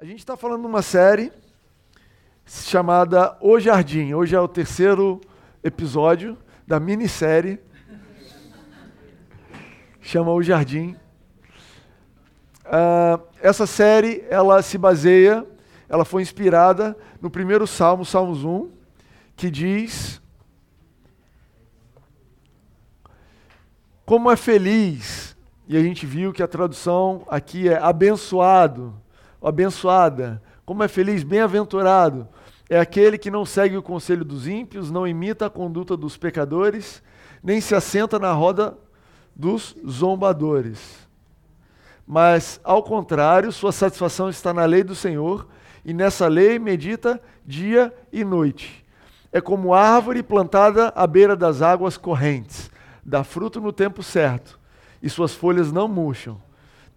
A gente está falando de uma série chamada O Jardim. Hoje é o terceiro episódio da minissérie. Chama O Jardim. Uh, essa série, ela se baseia, ela foi inspirada no primeiro Salmo, Salmos 1, que diz... Como é feliz, e a gente viu que a tradução aqui é abençoado, abençoada, como é feliz, bem-aventurado, é aquele que não segue o conselho dos ímpios, não imita a conduta dos pecadores, nem se assenta na roda dos zombadores. Mas, ao contrário, sua satisfação está na lei do Senhor, e nessa lei medita dia e noite. É como árvore plantada à beira das águas correntes, dá fruto no tempo certo, e suas folhas não murcham.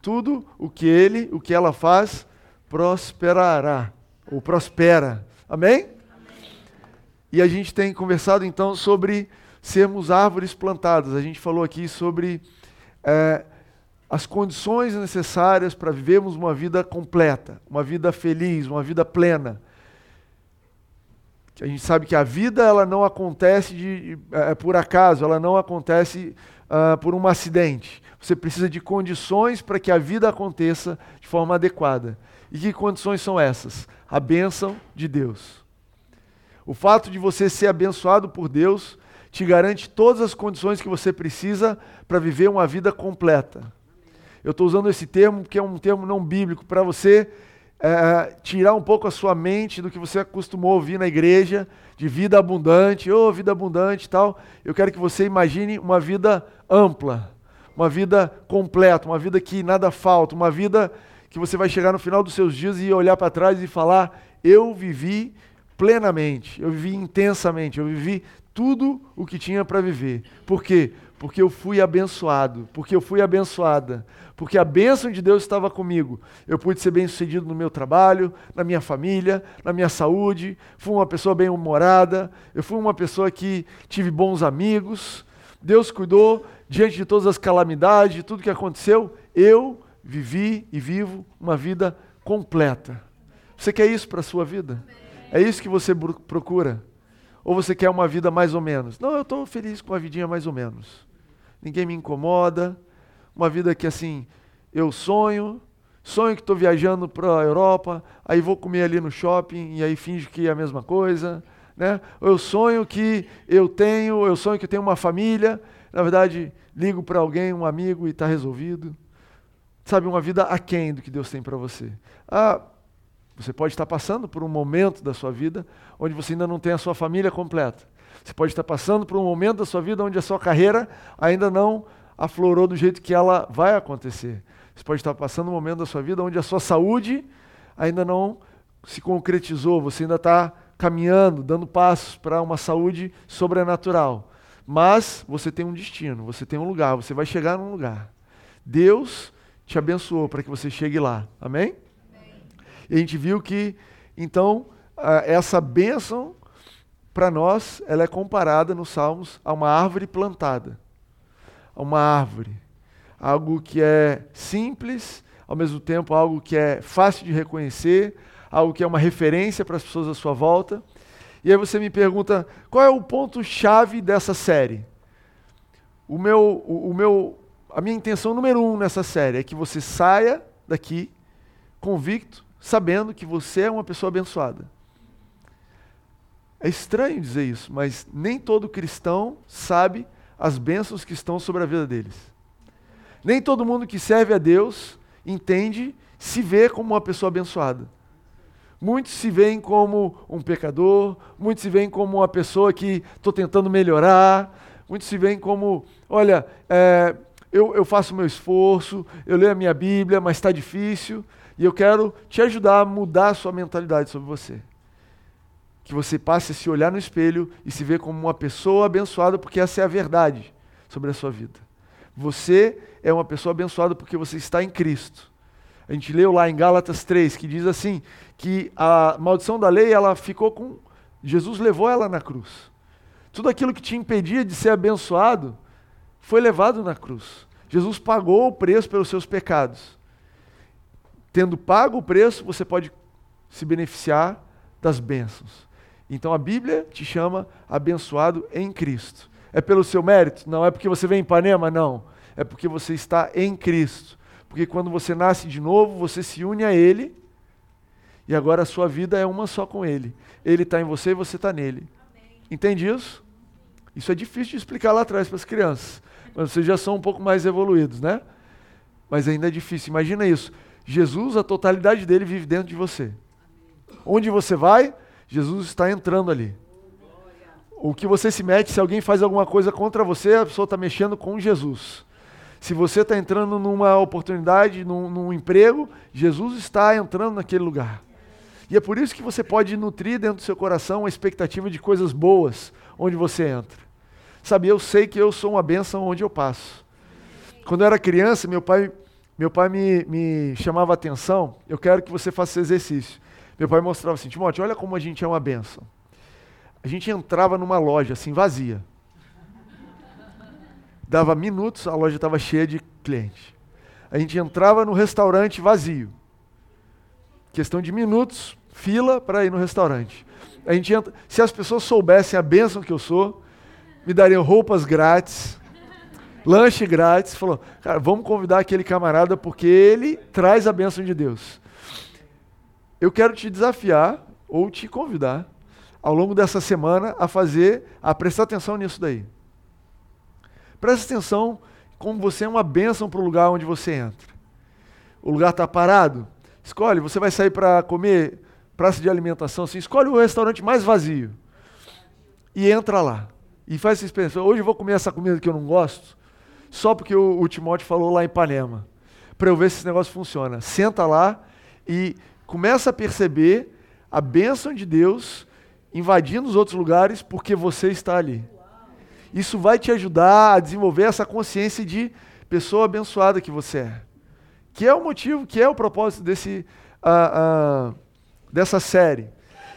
Tudo o que ele, o que ela faz, prosperará, ou prospera. Amém? Amém? E a gente tem conversado então sobre sermos árvores plantadas. A gente falou aqui sobre é, as condições necessárias para vivermos uma vida completa, uma vida feliz, uma vida plena. A gente sabe que a vida ela não acontece de, é, por acaso, ela não acontece uh, por um acidente. Você precisa de condições para que a vida aconteça de forma adequada. E que condições são essas? A bênção de Deus. O fato de você ser abençoado por Deus te garante todas as condições que você precisa para viver uma vida completa. Eu estou usando esse termo porque é um termo não bíblico, para você é, tirar um pouco a sua mente do que você acostumou a ouvir na igreja, de vida abundante, ô oh, vida abundante e tal. Eu quero que você imagine uma vida ampla, uma vida completa, uma vida que nada falta, uma vida que você vai chegar no final dos seus dias e olhar para trás e falar: eu vivi plenamente, eu vivi intensamente, eu vivi tudo o que tinha para viver. Por quê? Porque eu fui abençoado, porque eu fui abençoada, porque a bênção de Deus estava comigo. Eu pude ser bem sucedido no meu trabalho, na minha família, na minha saúde, fui uma pessoa bem humorada, eu fui uma pessoa que tive bons amigos. Deus cuidou diante de todas as calamidades, de tudo que aconteceu. Eu vivi e vivo uma vida completa. Você quer isso para a sua vida? É isso que você procura? Ou você quer uma vida mais ou menos? Não, eu estou feliz com a vidinha mais ou menos. Ninguém me incomoda. Uma vida que assim, eu sonho, sonho que estou viajando para a Europa, aí vou comer ali no shopping e aí finge que é a mesma coisa. Né? Ou eu sonho que eu tenho, eu sonho que eu tenho uma família, na verdade, ligo para alguém, um amigo e está resolvido sabe, uma vida aquém do que Deus tem para você. Ah, você pode estar passando por um momento da sua vida onde você ainda não tem a sua família completa. Você pode estar passando por um momento da sua vida onde a sua carreira ainda não aflorou do jeito que ela vai acontecer. Você pode estar passando um momento da sua vida onde a sua saúde ainda não se concretizou, você ainda está caminhando, dando passos para uma saúde sobrenatural. Mas você tem um destino, você tem um lugar, você vai chegar num lugar. Deus te abençoou para que você chegue lá. Amém? Amém? E a gente viu que, então, essa bênção para nós, ela é comparada nos Salmos a uma árvore plantada. A uma árvore. Algo que é simples, ao mesmo tempo algo que é fácil de reconhecer, algo que é uma referência para as pessoas à sua volta. E aí você me pergunta, qual é o ponto-chave dessa série? O meu, o, o meu a minha intenção número um nessa série é que você saia daqui convicto, sabendo que você é uma pessoa abençoada. É estranho dizer isso, mas nem todo cristão sabe as bênçãos que estão sobre a vida deles. Nem todo mundo que serve a Deus entende, se vê como uma pessoa abençoada. Muitos se veem como um pecador, muitos se veem como uma pessoa que estou tentando melhorar, muitos se veem como, olha, é, eu, eu faço o meu esforço, eu leio a minha Bíblia, mas está difícil, e eu quero te ajudar a mudar a sua mentalidade sobre você. Que você passe a se olhar no espelho e se ver como uma pessoa abençoada, porque essa é a verdade sobre a sua vida. Você é uma pessoa abençoada porque você está em Cristo. A gente leu lá em Gálatas 3 que diz assim: que a maldição da lei ela ficou com. Jesus levou ela na cruz. Tudo aquilo que te impedia de ser abençoado foi levado na cruz. Jesus pagou o preço pelos seus pecados. tendo pago o preço, você pode se beneficiar das bênçãos. Então a Bíblia te chama abençoado em Cristo. É pelo seu mérito? Não. É porque você vem em Ipanema? Não. É porque você está em Cristo. Porque quando você nasce de novo, você se une a Ele e agora a sua vida é uma só com Ele. Ele está em você e você está nele. Amém. Entende isso? Isso é difícil de explicar lá atrás para as crianças. Vocês já são um pouco mais evoluídos, né? Mas ainda é difícil. Imagina isso. Jesus, a totalidade dele vive dentro de você. Onde você vai, Jesus está entrando ali. O que você se mete, se alguém faz alguma coisa contra você, a pessoa está mexendo com Jesus. Se você está entrando numa oportunidade, num, num emprego, Jesus está entrando naquele lugar. E é por isso que você pode nutrir dentro do seu coração a expectativa de coisas boas onde você entra. Sabe, eu sei que eu sou uma bênção onde eu passo. Quando eu era criança, meu pai, meu pai me, me chamava atenção, eu quero que você faça esse exercício. Meu pai mostrava assim, Timóteo, olha como a gente é uma bênção. A gente entrava numa loja assim, vazia. Dava minutos, a loja estava cheia de clientes. A gente entrava no restaurante vazio. Questão de minutos, fila para ir no restaurante. A gente entra, se as pessoas soubessem a bênção que eu sou, me dariam roupas grátis, lanche grátis. Falou, cara, vamos convidar aquele camarada porque ele traz a bênção de Deus. Eu quero te desafiar ou te convidar ao longo dessa semana a fazer, a prestar atenção nisso daí. Presta atenção como você é uma bênção para o lugar onde você entra. O lugar está parado? Escolhe, você vai sair para comer praça de alimentação, assim, escolhe o restaurante mais vazio e entra lá. E faz essa experiência. Hoje eu vou comer essa comida que eu não gosto, só porque o, o Timóteo falou lá em Ipanema, para eu ver se esse negócio funciona. Senta lá e começa a perceber a bênção de Deus invadindo os outros lugares porque você está ali. Isso vai te ajudar a desenvolver essa consciência de pessoa abençoada que você é. Que é o motivo, que é o propósito desse, uh, uh, dessa série.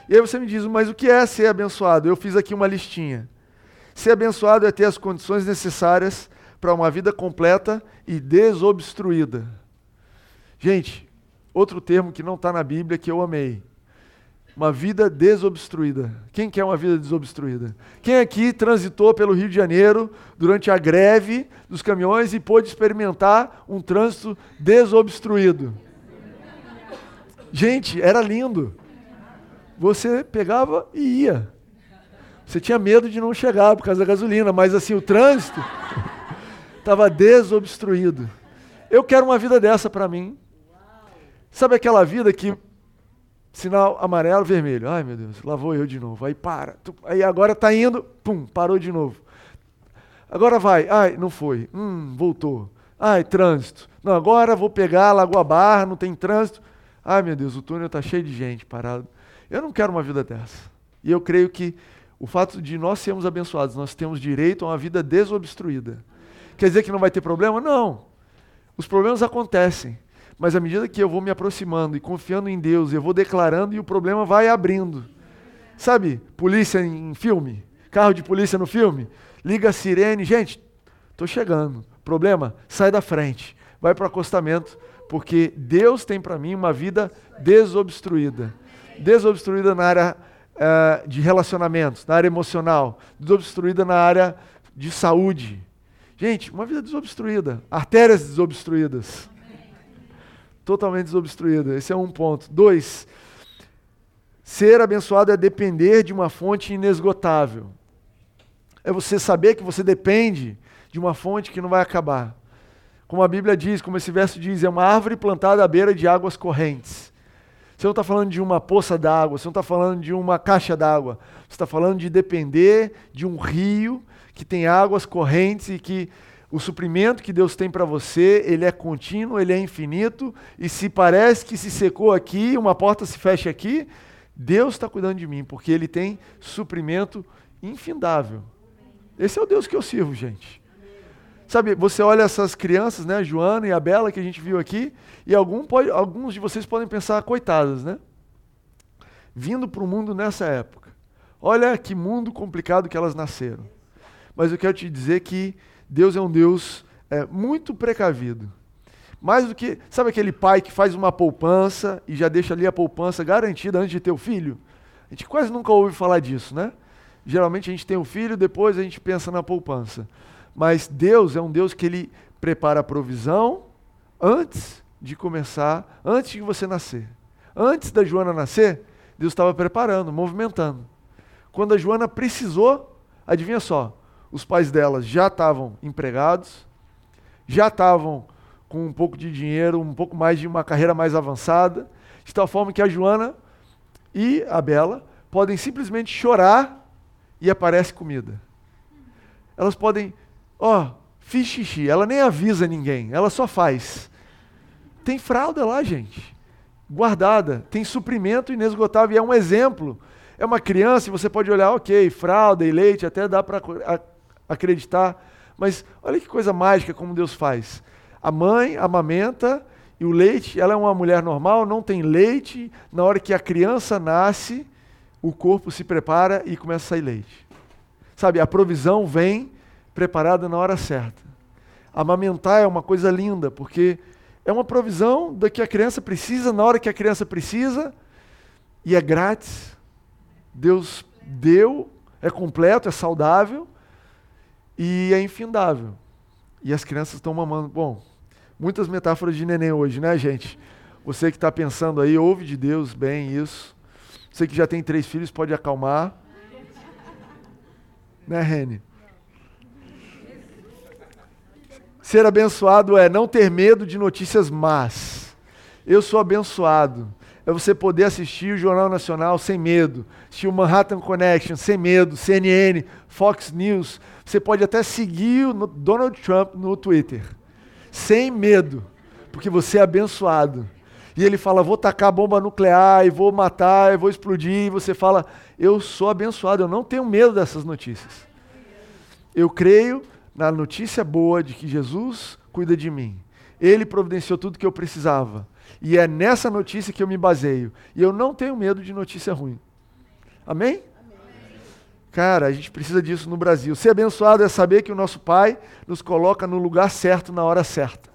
E aí você me diz, mas o que é ser abençoado? Eu fiz aqui uma listinha. Ser abençoado é ter as condições necessárias para uma vida completa e desobstruída. Gente, outro termo que não está na Bíblia que eu amei. Uma vida desobstruída. Quem quer uma vida desobstruída? Quem aqui transitou pelo Rio de Janeiro durante a greve dos caminhões e pôde experimentar um trânsito desobstruído? Gente, era lindo. Você pegava e ia. Você tinha medo de não chegar por causa da gasolina, mas assim, o trânsito estava desobstruído. Eu quero uma vida dessa para mim. Sabe aquela vida que sinal amarelo, vermelho. Ai, meu Deus, lá vou eu de novo. Aí para. Aí agora está indo, pum, parou de novo. Agora vai. Ai, não foi. Hum, voltou. Ai, trânsito. Não, agora vou pegar Lagoa Barra, não tem trânsito. Ai, meu Deus, o túnel está cheio de gente parado. Eu não quero uma vida dessa. E eu creio que o fato de nós sermos abençoados, nós temos direito a uma vida desobstruída. Quer dizer que não vai ter problema? Não. Os problemas acontecem. Mas à medida que eu vou me aproximando e confiando em Deus, eu vou declarando e o problema vai abrindo. Sabe, polícia em filme, carro de polícia no filme, liga a sirene, gente, estou chegando. Problema? Sai da frente, vai para o acostamento, porque Deus tem para mim uma vida desobstruída. Desobstruída na área uh, de relacionamentos, na área emocional, desobstruída na área de saúde. Gente, uma vida desobstruída, artérias desobstruídas. Totalmente desobstruída. Esse é um ponto. Dois, ser abençoado é depender de uma fonte inesgotável. É você saber que você depende de uma fonte que não vai acabar. Como a Bíblia diz, como esse verso diz, é uma árvore plantada à beira de águas correntes. Você não está falando de uma poça d'água, você não está falando de uma caixa d'água. Você está falando de depender de um rio que tem águas correntes e que o suprimento que Deus tem para você, ele é contínuo, ele é infinito, e se parece que se secou aqui, uma porta se fecha aqui, Deus está cuidando de mim, porque ele tem suprimento infindável. Esse é o Deus que eu sirvo, gente. Sabe, você olha essas crianças, né, Joana e a Bela, que a gente viu aqui, e algum pode, alguns de vocês podem pensar, coitadas, né? Vindo para o mundo nessa época. Olha que mundo complicado que elas nasceram. Mas eu quero te dizer que Deus é um Deus é, muito precavido. Mais do que, sabe aquele pai que faz uma poupança e já deixa ali a poupança garantida antes de ter o filho? A gente quase nunca ouve falar disso, né? Geralmente a gente tem o um filho, depois a gente pensa na poupança. Mas Deus é um Deus que ele prepara a provisão antes de começar, antes de você nascer. Antes da Joana nascer, Deus estava preparando, movimentando. Quando a Joana precisou, adivinha só, os pais dela já estavam empregados, já estavam com um pouco de dinheiro, um pouco mais de uma carreira mais avançada, de tal forma que a Joana e a Bela podem simplesmente chorar e aparece comida. Elas podem, ó, oh, fiz xixi, ela nem avisa ninguém, ela só faz. Tem fralda lá, gente, guardada, tem suprimento inesgotável e é um exemplo. É uma criança e você pode olhar, ok, fralda e leite, até dá para acreditar, mas olha que coisa mágica como Deus faz. A mãe amamenta e o leite, ela é uma mulher normal, não tem leite. Na hora que a criança nasce, o corpo se prepara e começa a sair leite. Sabe, a provisão vem preparada na hora certa. Amamentar é uma coisa linda, porque é uma provisão da que a criança precisa, na hora que a criança precisa, e é grátis. Deus deu, é completo, é saudável e é infindável. E as crianças estão mamando. Bom, Muitas metáforas de neném hoje, né, gente? Você que está pensando aí, ouve de Deus bem isso. Você que já tem três filhos, pode acalmar. Né, Rene? Ser abençoado é não ter medo de notícias más. Eu sou abençoado. É você poder assistir o Jornal Nacional sem medo, assistir o Manhattan Connection sem medo, CNN, Fox News. Você pode até seguir o Donald Trump no Twitter sem medo, porque você é abençoado. E ele fala: Vou tacar bomba nuclear, e vou matar, e vou explodir. E você fala: Eu sou abençoado, eu não tenho medo dessas notícias. Eu creio na notícia boa de que Jesus cuida de mim. Ele providenciou tudo que eu precisava. E é nessa notícia que eu me baseio. E eu não tenho medo de notícia ruim. Amém? Cara, a gente precisa disso no Brasil. Ser abençoado é saber que o nosso Pai nos coloca no lugar certo na hora certa.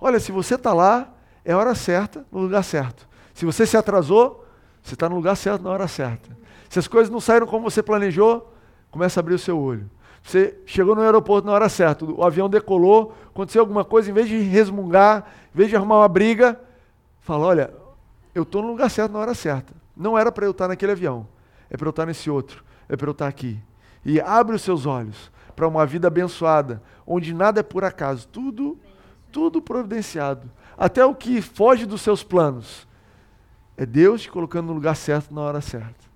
Olha, se você está lá, é hora certa, no lugar certo. Se você se atrasou, você está no lugar certo na hora certa. Se as coisas não saíram como você planejou, começa a abrir o seu olho. Você chegou no aeroporto na hora certa, o avião decolou, aconteceu alguma coisa, em vez de resmungar, em vez de arrumar uma briga, fala: olha, eu estou no lugar certo na hora certa. Não era para eu estar naquele avião, é para eu estar nesse outro é para eu estar aqui. E abre os seus olhos para uma vida abençoada, onde nada é por acaso, tudo, tudo providenciado. Até o que foge dos seus planos. É Deus te colocando no lugar certo na hora certa.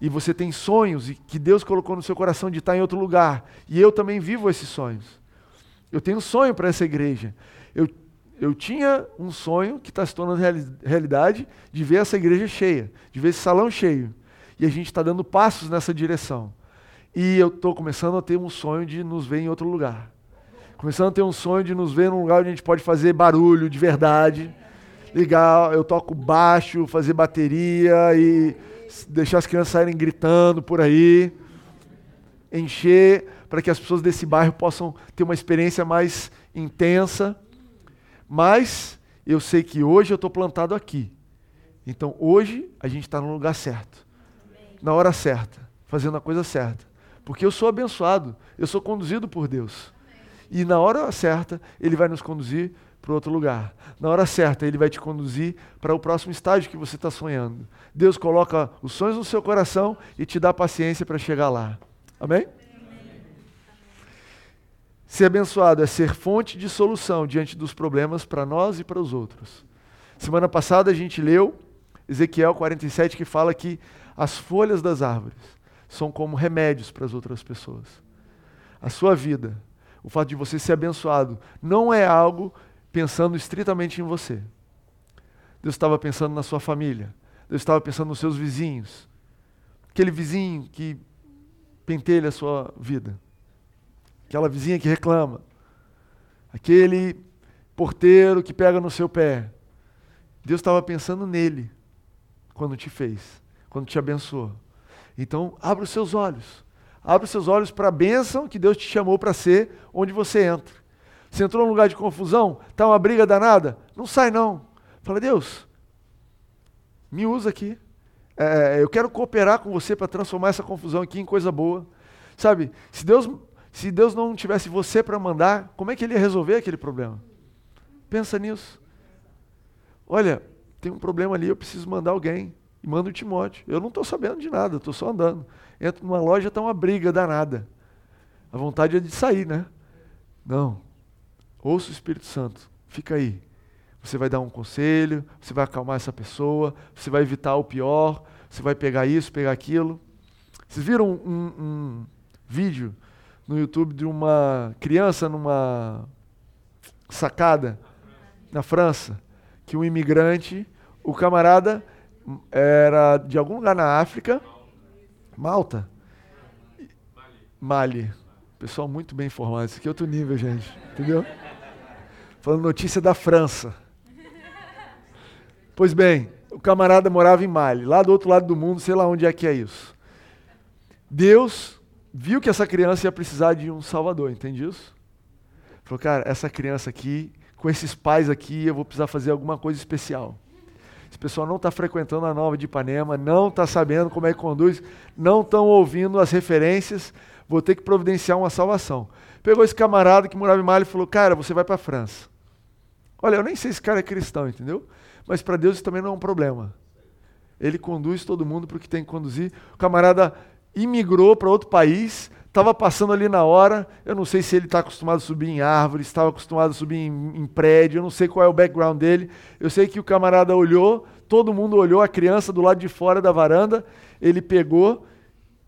E você tem sonhos que Deus colocou no seu coração de estar em outro lugar. E eu também vivo esses sonhos. Eu tenho um sonho para essa igreja. Eu, eu tinha um sonho que está se tornando realidade de ver essa igreja cheia, de ver esse salão cheio. E a gente está dando passos nessa direção. E eu estou começando a ter um sonho de nos ver em outro lugar. Começando a ter um sonho de nos ver num lugar onde a gente pode fazer barulho de verdade. Ligar, eu toco baixo, fazer bateria e deixar as crianças saírem gritando por aí. Encher para que as pessoas desse bairro possam ter uma experiência mais intensa. Mas eu sei que hoje eu estou plantado aqui. Então hoje a gente está no lugar certo na hora certa, fazendo a coisa certa. Porque eu sou abençoado, eu sou conduzido por Deus. E na hora certa, Ele vai nos conduzir para outro lugar. Na hora certa, Ele vai te conduzir para o próximo estágio que você está sonhando. Deus coloca os sonhos no seu coração e te dá paciência para chegar lá. Amém? Ser abençoado é ser fonte de solução diante dos problemas para nós e para os outros. Semana passada a gente leu Ezequiel 47 que fala que as folhas das árvores são como remédios para as outras pessoas. A sua vida, o fato de você ser abençoado, não é algo pensando estritamente em você. Deus estava pensando na sua família. Deus estava pensando nos seus vizinhos. Aquele vizinho que pentelha a sua vida. Aquela vizinha que reclama. Aquele porteiro que pega no seu pé. Deus estava pensando nele quando te fez quando te abençoou. Então, abra os seus olhos. Abra os seus olhos para a bênção que Deus te chamou para ser onde você entra. Você entrou num lugar de confusão? Está uma briga danada? Não sai não. Fala, Deus, me usa aqui. É, eu quero cooperar com você para transformar essa confusão aqui em coisa boa. Sabe, se Deus, se Deus não tivesse você para mandar, como é que ele ia resolver aquele problema? Pensa nisso. Olha, tem um problema ali, eu preciso mandar alguém. E manda o Timóteo. Eu não estou sabendo de nada, estou só andando. Entro numa loja, está uma briga danada. A vontade é de sair, né? Não. Ouça o Espírito Santo. Fica aí. Você vai dar um conselho, você vai acalmar essa pessoa, você vai evitar o pior, você vai pegar isso, pegar aquilo. Vocês viram um, um vídeo no YouTube de uma criança numa sacada na França, que um imigrante, o camarada era de algum lugar na África, Malta, Mali. Pessoal muito bem informado. Isso aqui é outro nível, gente. Entendeu? Falando notícia da França. Pois bem, o camarada morava em Mali, lá do outro lado do mundo, sei lá onde é que é isso. Deus viu que essa criança ia precisar de um salvador, entende isso? Falou, cara, essa criança aqui, com esses pais aqui, eu vou precisar fazer alguma coisa especial. Esse pessoal não está frequentando a Nova de Ipanema, não está sabendo como é que conduz, não estão ouvindo as referências, vou ter que providenciar uma salvação. Pegou esse camarada que morava em Mali e falou, cara, você vai para a França. Olha, eu nem sei se esse cara é cristão, entendeu? Mas para Deus isso também não é um problema. Ele conduz todo mundo para o que tem que conduzir. O camarada imigrou para outro país, estava passando ali na hora. Eu não sei se ele está acostumado a subir em árvores, estava acostumado a subir em, em, prédio, eu não sei qual é o background dele. Eu sei que o camarada olhou, todo mundo olhou, a criança do lado de fora da varanda, ele pegou,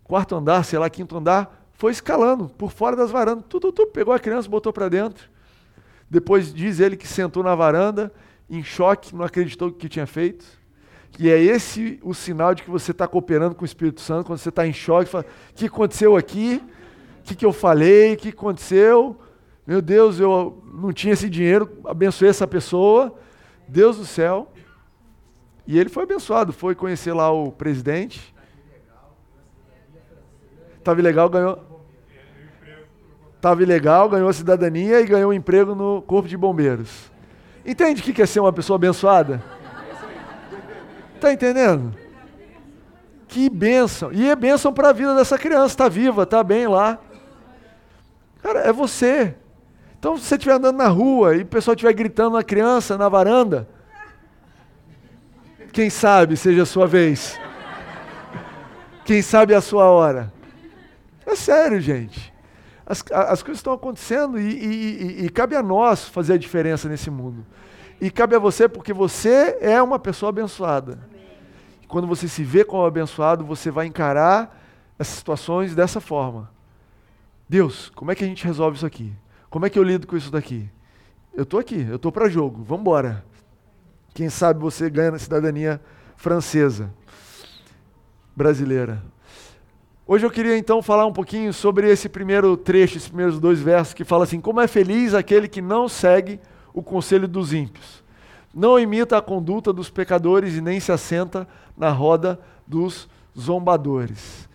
quarto andar, sei lá, quinto andar, foi escalando por fora das varandas. Tudo, tudo, pegou a criança, botou para dentro. Depois diz ele que sentou na varanda em choque, não acreditou o que tinha feito. E é esse o sinal de que você está cooperando com o Espírito Santo, quando você está em choque, fala, o que aconteceu aqui? O que, que eu falei? O que aconteceu? Meu Deus, eu não tinha esse dinheiro, abençoei essa pessoa. Deus do céu. E ele foi abençoado, foi conhecer lá o presidente. Estava ilegal, ganhou. Estava ilegal, ganhou a cidadania e ganhou um emprego no Corpo de Bombeiros. Entende o que é ser uma pessoa abençoada? Está entendendo? Que bênção. E é bênção para a vida dessa criança. Está viva, está bem lá. Cara, é você. Então, se você estiver andando na rua e o pessoal estiver gritando na criança, na varanda, quem sabe seja a sua vez. Quem sabe a sua hora. É sério, gente. As, as coisas estão acontecendo e, e, e, e cabe a nós fazer a diferença nesse mundo. E cabe a você porque você é uma pessoa abençoada. E quando você se vê como abençoado, você vai encarar essas situações dessa forma. Deus, como é que a gente resolve isso aqui? Como é que eu lido com isso daqui? Eu estou aqui, eu estou para jogo, vamos embora. Quem sabe você ganha na cidadania francesa, brasileira. Hoje eu queria então falar um pouquinho sobre esse primeiro trecho, esses primeiros dois versos que fala assim: Como é feliz aquele que não segue o conselho dos ímpios. Não imita a conduta dos pecadores e nem se assenta na roda dos zombadores.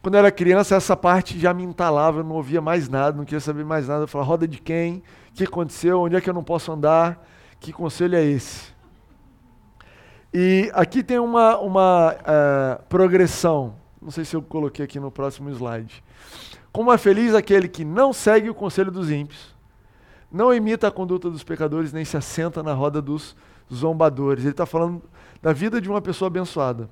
Quando eu era criança, essa parte já me entalava, eu não ouvia mais nada, não queria saber mais nada. Eu falava, roda de quem? O que aconteceu? Onde é que eu não posso andar? Que conselho é esse? E aqui tem uma, uma uh, progressão. Não sei se eu coloquei aqui no próximo slide. Como é feliz aquele que não segue o conselho dos ímpios, não imita a conduta dos pecadores, nem se assenta na roda dos zombadores. Ele está falando da vida de uma pessoa abençoada.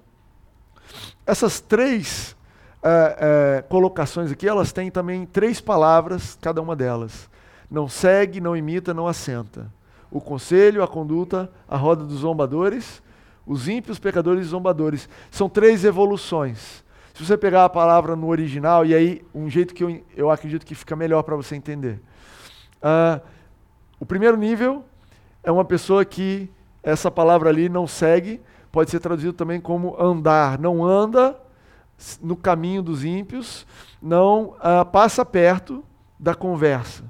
Essas três é, é, colocações aqui, elas têm também três palavras, cada uma delas. Não segue, não imita, não assenta. O conselho, a conduta, a roda dos zombadores, os ímpios, pecadores e zombadores. São três evoluções. Se você pegar a palavra no original, e aí um jeito que eu, eu acredito que fica melhor para você entender. Uh, o primeiro nível é uma pessoa que essa palavra ali não segue, pode ser traduzido também como andar, não anda no caminho dos ímpios, não uh, passa perto da conversa.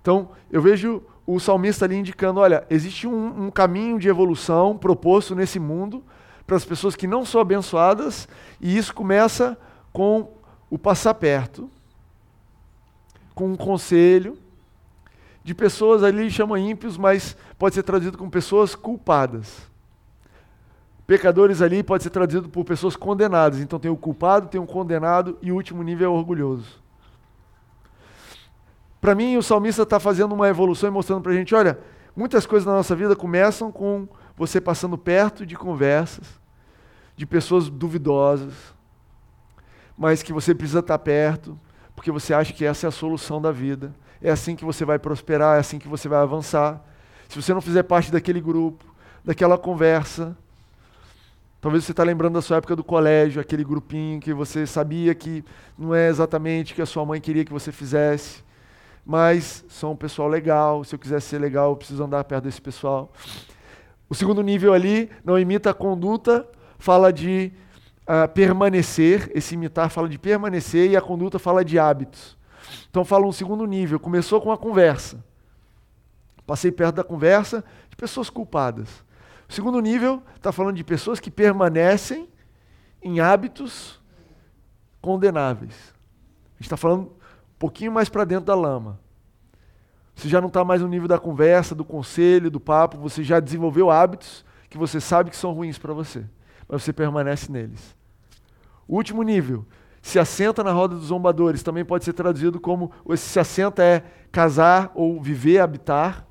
Então, eu vejo o salmista ali indicando: olha, existe um, um caminho de evolução proposto nesse mundo para as pessoas que não são abençoadas, e isso começa com o passar perto, com um conselho, de pessoas ali, chama ímpios, mas pode ser traduzido como pessoas culpadas. Pecadores ali pode ser traduzido por pessoas condenadas. Então tem o culpado, tem o condenado e o último nível é o orgulhoso. Para mim, o salmista está fazendo uma evolução e mostrando para a gente: olha, muitas coisas na nossa vida começam com você passando perto de conversas, de pessoas duvidosas, mas que você precisa estar perto, porque você acha que essa é a solução da vida. É assim que você vai prosperar, é assim que você vai avançar. Se você não fizer parte daquele grupo, daquela conversa, Talvez você está lembrando da sua época do colégio, aquele grupinho que você sabia que não é exatamente o que a sua mãe queria que você fizesse, mas são um pessoal legal. Se eu quiser ser legal, eu preciso andar perto desse pessoal. O segundo nível ali não imita a conduta, fala de uh, permanecer. Esse imitar fala de permanecer e a conduta fala de hábitos. Então fala um segundo nível. Começou com a conversa. Passei perto da conversa de pessoas culpadas. O segundo nível está falando de pessoas que permanecem em hábitos condenáveis. A gente está falando um pouquinho mais para dentro da lama. Você já não está mais no nível da conversa, do conselho, do papo, você já desenvolveu hábitos que você sabe que são ruins para você, mas você permanece neles. O último nível, se assenta na roda dos zombadores, também pode ser traduzido como se assenta é casar ou viver, habitar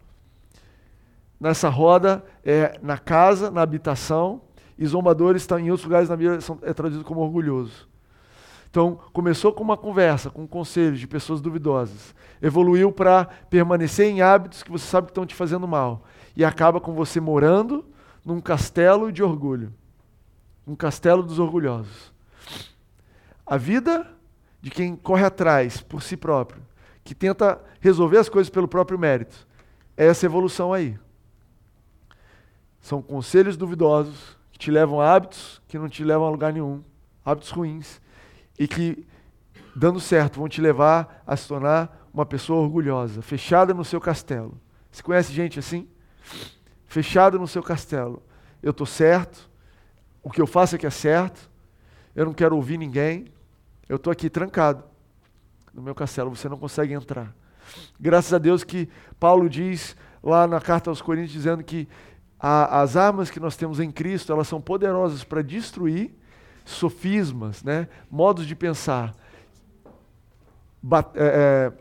nessa roda é na casa, na habitação, e zombadores estão em outros lugares na Bíblia é traduzido como orgulhoso. Então, começou com uma conversa, com um conselho de pessoas duvidosas. Evoluiu para permanecer em hábitos que você sabe que estão te fazendo mal. E acaba com você morando num castelo de orgulho. Um castelo dos orgulhosos. A vida de quem corre atrás por si próprio, que tenta resolver as coisas pelo próprio mérito, é essa evolução aí. São conselhos duvidosos que te levam a hábitos que não te levam a lugar nenhum, hábitos ruins, e que, dando certo, vão te levar a se tornar uma pessoa orgulhosa, fechada no seu castelo. Você conhece gente assim? Fechada no seu castelo. Eu estou certo, o que eu faço é que é certo, eu não quero ouvir ninguém, eu estou aqui trancado no meu castelo, você não consegue entrar. Graças a Deus que Paulo diz lá na carta aos Coríntios, dizendo que a, as armas que nós temos em Cristo, elas são poderosas para destruir sofismas, né? modos de pensar. Bat, é, é,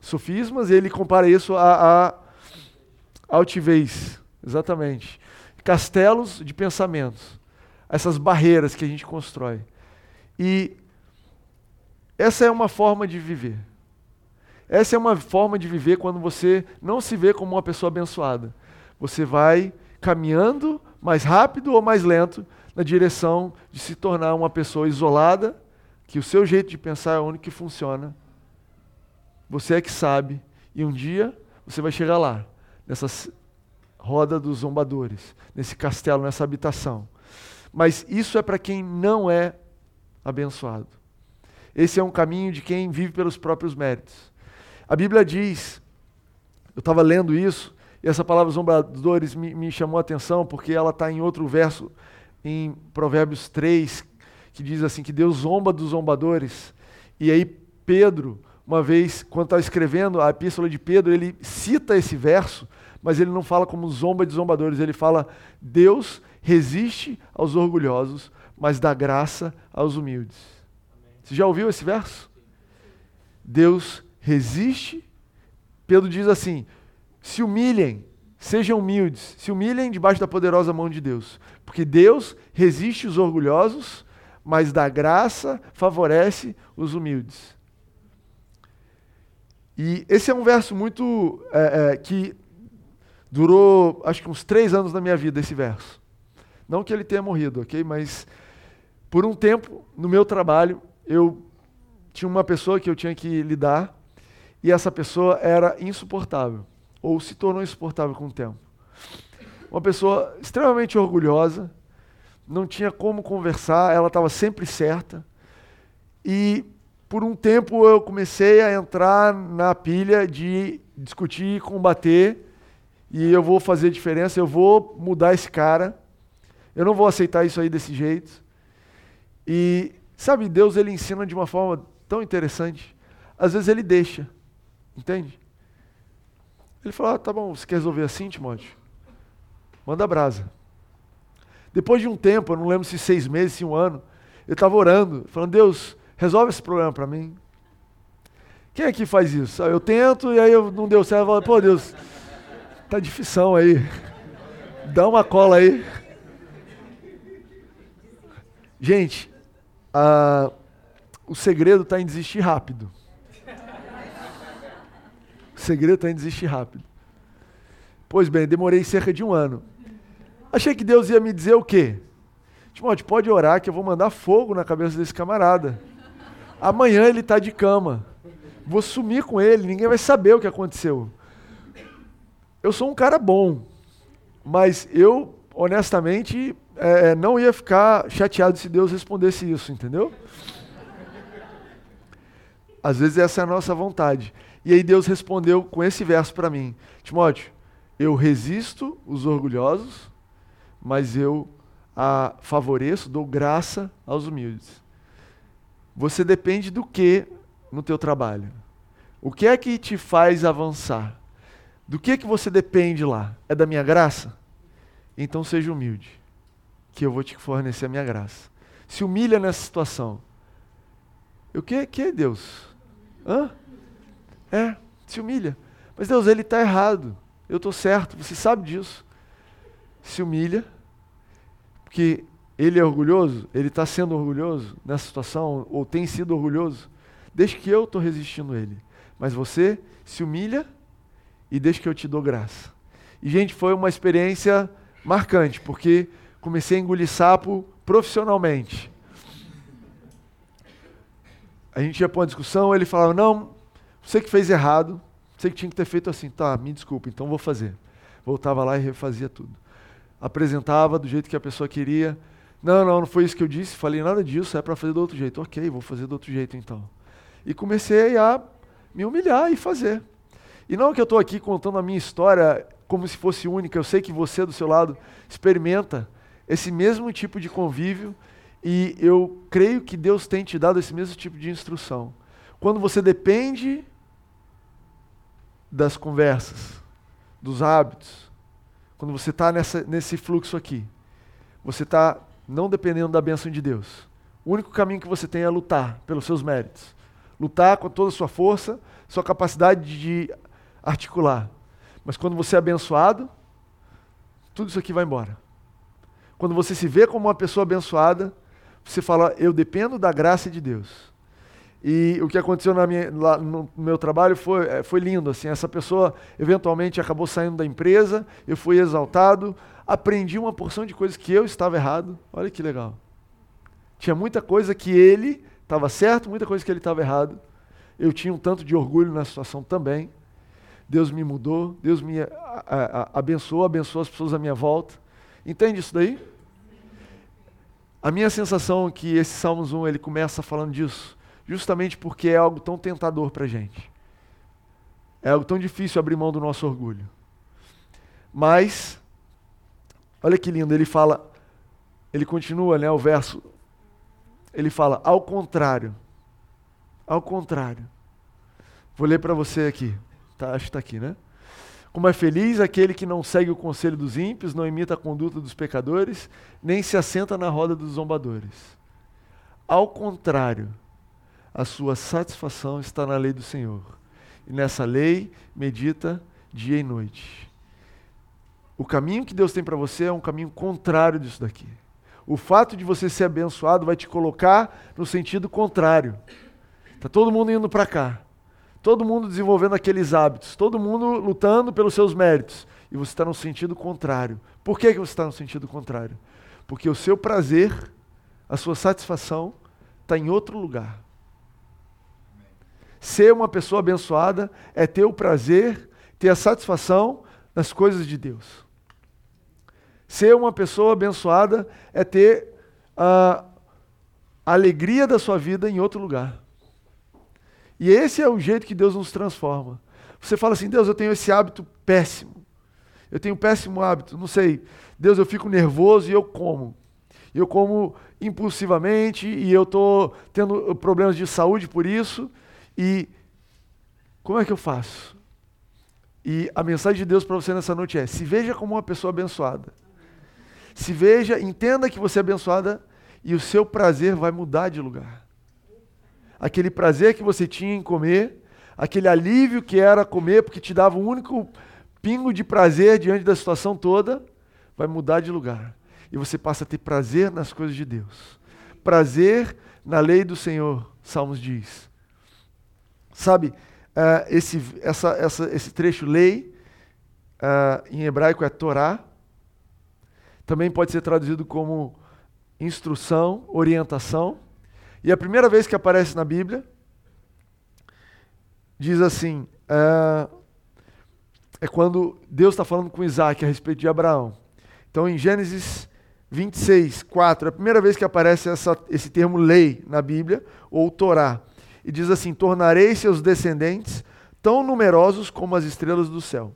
sofismas, ele compara isso a altivez, exatamente. Castelos de pensamentos, essas barreiras que a gente constrói. E essa é uma forma de viver. Essa é uma forma de viver quando você não se vê como uma pessoa abençoada você vai caminhando mais rápido ou mais lento na direção de se tornar uma pessoa isolada, que o seu jeito de pensar é o único que funciona. Você é que sabe, e um dia você vai chegar lá, nessa roda dos zombadores, nesse castelo, nessa habitação. Mas isso é para quem não é abençoado. Esse é um caminho de quem vive pelos próprios méritos. A Bíblia diz, eu estava lendo isso, e essa palavra zombadores me, me chamou a atenção porque ela está em outro verso, em Provérbios 3, que diz assim: que Deus zomba dos zombadores. E aí, Pedro, uma vez, quando está escrevendo a epístola de Pedro, ele cita esse verso, mas ele não fala como zomba de zombadores, ele fala: Deus resiste aos orgulhosos, mas dá graça aos humildes. Você já ouviu esse verso? Deus resiste. Pedro diz assim: se humilhem, sejam humildes, se humilhem debaixo da poderosa mão de Deus, porque Deus resiste os orgulhosos, mas da graça favorece os humildes. E esse é um verso muito é, é, que durou, acho que uns três anos na minha vida esse verso. Não que ele tenha morrido, ok? Mas por um tempo no meu trabalho eu tinha uma pessoa que eu tinha que lidar e essa pessoa era insuportável ou se tornou insuportável com o tempo. Uma pessoa extremamente orgulhosa, não tinha como conversar, ela estava sempre certa. E por um tempo eu comecei a entrar na pilha de discutir, combater, e eu vou fazer diferença, eu vou mudar esse cara. Eu não vou aceitar isso aí desse jeito. E sabe, Deus ele ensina de uma forma tão interessante. Às vezes ele deixa, entende? Ele falou: ah, tá bom, você quer resolver assim, Timóteo? Manda brasa. Depois de um tempo, eu não lembro se seis meses, se um ano, eu estava orando, falando: Deus, resolve esse problema para mim. Quem aqui faz isso? Eu tento e aí eu não deu certo. Eu falo, pô, Deus, tá difícil aí. Dá uma cola aí. Gente, o segredo está em desistir rápido. Segredo está em desistir rápido. Pois bem, demorei cerca de um ano. Achei que Deus ia me dizer o quê? Timóteo, pode orar que eu vou mandar fogo na cabeça desse camarada. Amanhã ele está de cama. Vou sumir com ele, ninguém vai saber o que aconteceu. Eu sou um cara bom, mas eu, honestamente, é, é, não ia ficar chateado se Deus respondesse isso, entendeu? Às vezes essa é a nossa vontade. E aí Deus respondeu com esse verso para mim: Timóteo, eu resisto os orgulhosos, mas eu a favoreço, dou graça aos humildes. Você depende do que no teu trabalho? O que é que te faz avançar? Do que é que você depende lá? É da minha graça? Então seja humilde, que eu vou te fornecer a minha graça. Se humilha nessa situação. O que, que é Deus? Hã? É, se humilha. Mas Deus, ele está errado. Eu estou certo, você sabe disso. Se humilha, porque ele é orgulhoso, ele está sendo orgulhoso nessa situação, ou tem sido orgulhoso. Desde que eu estou resistindo a ele. Mas você se humilha e deixa que eu te dou graça. E, gente, foi uma experiência marcante, porque comecei a engolir sapo profissionalmente. A gente ia para uma discussão, ele falava, não, você que fez errado, você que tinha que ter feito assim, tá, me desculpe, então vou fazer. Voltava lá e refazia tudo. Apresentava do jeito que a pessoa queria. Não, não, não foi isso que eu disse, falei nada disso, é para fazer do outro jeito. Ok, vou fazer do outro jeito então. E comecei a me humilhar e fazer. E não que eu estou aqui contando a minha história como se fosse única, eu sei que você do seu lado experimenta esse mesmo tipo de convívio e eu creio que Deus tem te dado esse mesmo tipo de instrução. Quando você depende das conversas, dos hábitos, quando você está nesse fluxo aqui, você está não dependendo da bênção de Deus. O único caminho que você tem é lutar pelos seus méritos lutar com toda a sua força, sua capacidade de articular. Mas quando você é abençoado, tudo isso aqui vai embora. Quando você se vê como uma pessoa abençoada, você fala, eu dependo da graça de Deus. E o que aconteceu minha, lá no meu trabalho foi, eh, foi lindo. Assim, essa pessoa eventualmente acabou saindo da empresa, eu fui exaltado, aprendi uma porção de coisas que eu estava errado. Olha que legal. Tinha muita coisa que ele estava certo, muita coisa que ele estava errado. Eu tinha um tanto de orgulho na situação também. Deus me mudou, Deus me a, a, abençoou, abençoou as pessoas à minha volta. Entende isso daí? A minha sensação é que esse Salmos 1 ele começa falando disso, justamente porque é algo tão tentador para a gente. É algo tão difícil abrir mão do nosso orgulho. Mas, olha que lindo, ele fala, ele continua, né, o verso ele fala ao contrário. Ao contrário. Vou ler para você aqui. Tá, acho que está aqui, né? Como é feliz aquele que não segue o conselho dos ímpios, não imita a conduta dos pecadores, nem se assenta na roda dos zombadores. Ao contrário, a sua satisfação está na lei do Senhor. E nessa lei medita dia e noite. O caminho que Deus tem para você é um caminho contrário disso daqui. O fato de você ser abençoado vai te colocar no sentido contrário. Está todo mundo indo para cá. Todo mundo desenvolvendo aqueles hábitos. Todo mundo lutando pelos seus méritos. E você está no sentido contrário. Por que, que você está no sentido contrário? Porque o seu prazer, a sua satisfação, está em outro lugar. Ser uma pessoa abençoada é ter o prazer, ter a satisfação nas coisas de Deus. Ser uma pessoa abençoada é ter a alegria da sua vida em outro lugar. E esse é o jeito que Deus nos transforma. Você fala assim: Deus, eu tenho esse hábito péssimo. Eu tenho um péssimo hábito, não sei. Deus, eu fico nervoso e eu como. Eu como impulsivamente e eu estou tendo problemas de saúde por isso. E como é que eu faço? E a mensagem de Deus para você nessa noite é: se veja como uma pessoa abençoada. Se veja, entenda que você é abençoada e o seu prazer vai mudar de lugar. Aquele prazer que você tinha em comer, aquele alívio que era comer, porque te dava um único pingo de prazer diante da situação toda, vai mudar de lugar. E você passa a ter prazer nas coisas de Deus. Prazer na lei do Senhor, Salmos diz. Sabe, uh, esse, essa, essa, esse trecho lei, uh, em hebraico é Torá, também pode ser traduzido como instrução, orientação. E a primeira vez que aparece na Bíblia, diz assim: uh, é quando Deus está falando com Isaac a respeito de Abraão. Então, em Gênesis 26, 4, é a primeira vez que aparece essa, esse termo lei na Bíblia, ou Torá. E diz assim: Tornarei seus descendentes tão numerosos como as estrelas do céu.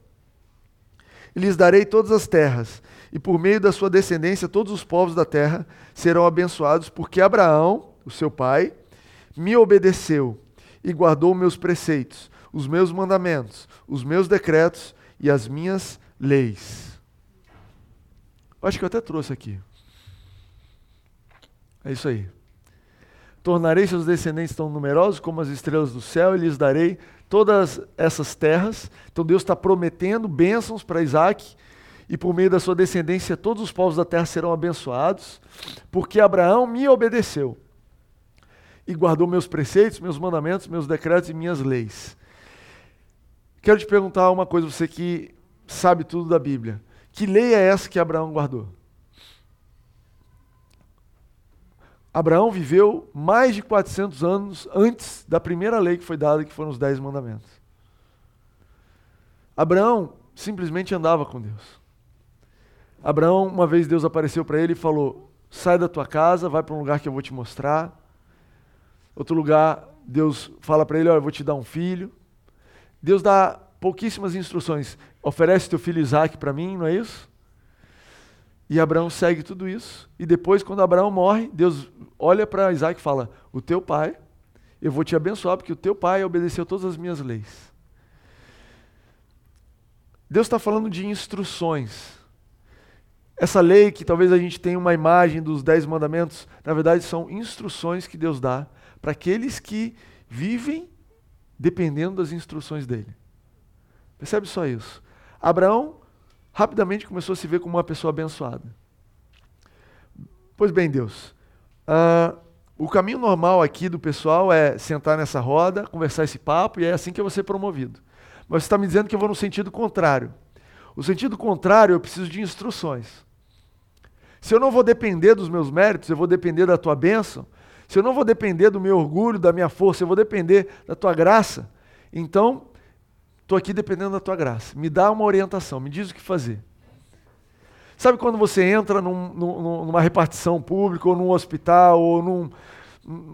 E lhes darei todas as terras, e por meio da sua descendência todos os povos da terra serão abençoados, porque Abraão, o seu pai, me obedeceu e guardou meus preceitos, os meus mandamentos, os meus decretos e as minhas leis. Eu acho que eu até trouxe aqui. É isso aí. Tornarei seus descendentes tão numerosos como as estrelas do céu, e lhes darei todas essas terras. Então Deus está prometendo bênçãos para Isaac, e por meio da sua descendência todos os povos da terra serão abençoados, porque Abraão me obedeceu e guardou meus preceitos, meus mandamentos, meus decretos e minhas leis. Quero te perguntar uma coisa, você que sabe tudo da Bíblia. Que lei é essa que Abraão guardou? Abraão viveu mais de 400 anos antes da primeira lei que foi dada, que foram os Dez Mandamentos. Abraão simplesmente andava com Deus. Abraão, uma vez Deus apareceu para ele e falou: Sai da tua casa, vai para um lugar que eu vou te mostrar. Outro lugar, Deus fala para ele: Olha, eu vou te dar um filho. Deus dá pouquíssimas instruções. Oferece teu filho Isaac para mim, não é isso? E Abraão segue tudo isso. E depois, quando Abraão morre, Deus olha para Isaac e fala: O teu pai, eu vou te abençoar, porque o teu pai obedeceu todas as minhas leis. Deus está falando de instruções. Essa lei que talvez a gente tenha uma imagem dos dez mandamentos, na verdade são instruções que Deus dá para aqueles que vivem dependendo das instruções dele. Percebe só isso? Abraão rapidamente começou a se ver como uma pessoa abençoada. Pois bem, Deus, uh, o caminho normal aqui do pessoal é sentar nessa roda, conversar esse papo, e é assim que eu vou ser promovido. Mas você está me dizendo que eu vou no sentido contrário. O sentido contrário, eu preciso de instruções. Se eu não vou depender dos meus méritos, eu vou depender da tua bênção. Se eu não vou depender do meu orgulho, da minha força, eu vou depender da tua graça. Então, estou aqui dependendo da tua graça. Me dá uma orientação, me diz o que fazer. Sabe quando você entra num, num, numa repartição pública, ou num hospital, ou num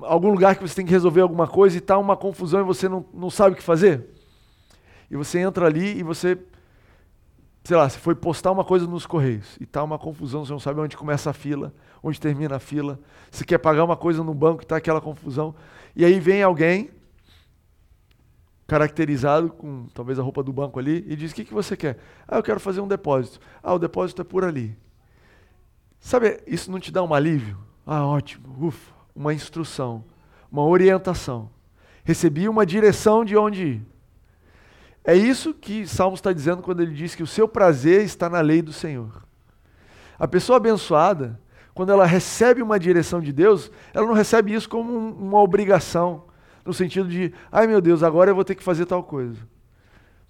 algum lugar que você tem que resolver alguma coisa e está uma confusão e você não, não sabe o que fazer? E você entra ali e você sei lá, você foi postar uma coisa nos correios e tá uma confusão, você não sabe onde começa a fila, onde termina a fila. Você quer pagar uma coisa no banco e tá aquela confusão. E aí vem alguém caracterizado com talvez a roupa do banco ali e diz: "O que que você quer?" "Ah, eu quero fazer um depósito." "Ah, o depósito é por ali." Sabe, isso não te dá um alívio? Ah, ótimo. Ufa, uma instrução, uma orientação. Recebi uma direção de onde ir. É isso que Salmos está dizendo quando ele diz que o seu prazer está na lei do Senhor. A pessoa abençoada, quando ela recebe uma direção de Deus, ela não recebe isso como um, uma obrigação, no sentido de, ai meu Deus, agora eu vou ter que fazer tal coisa.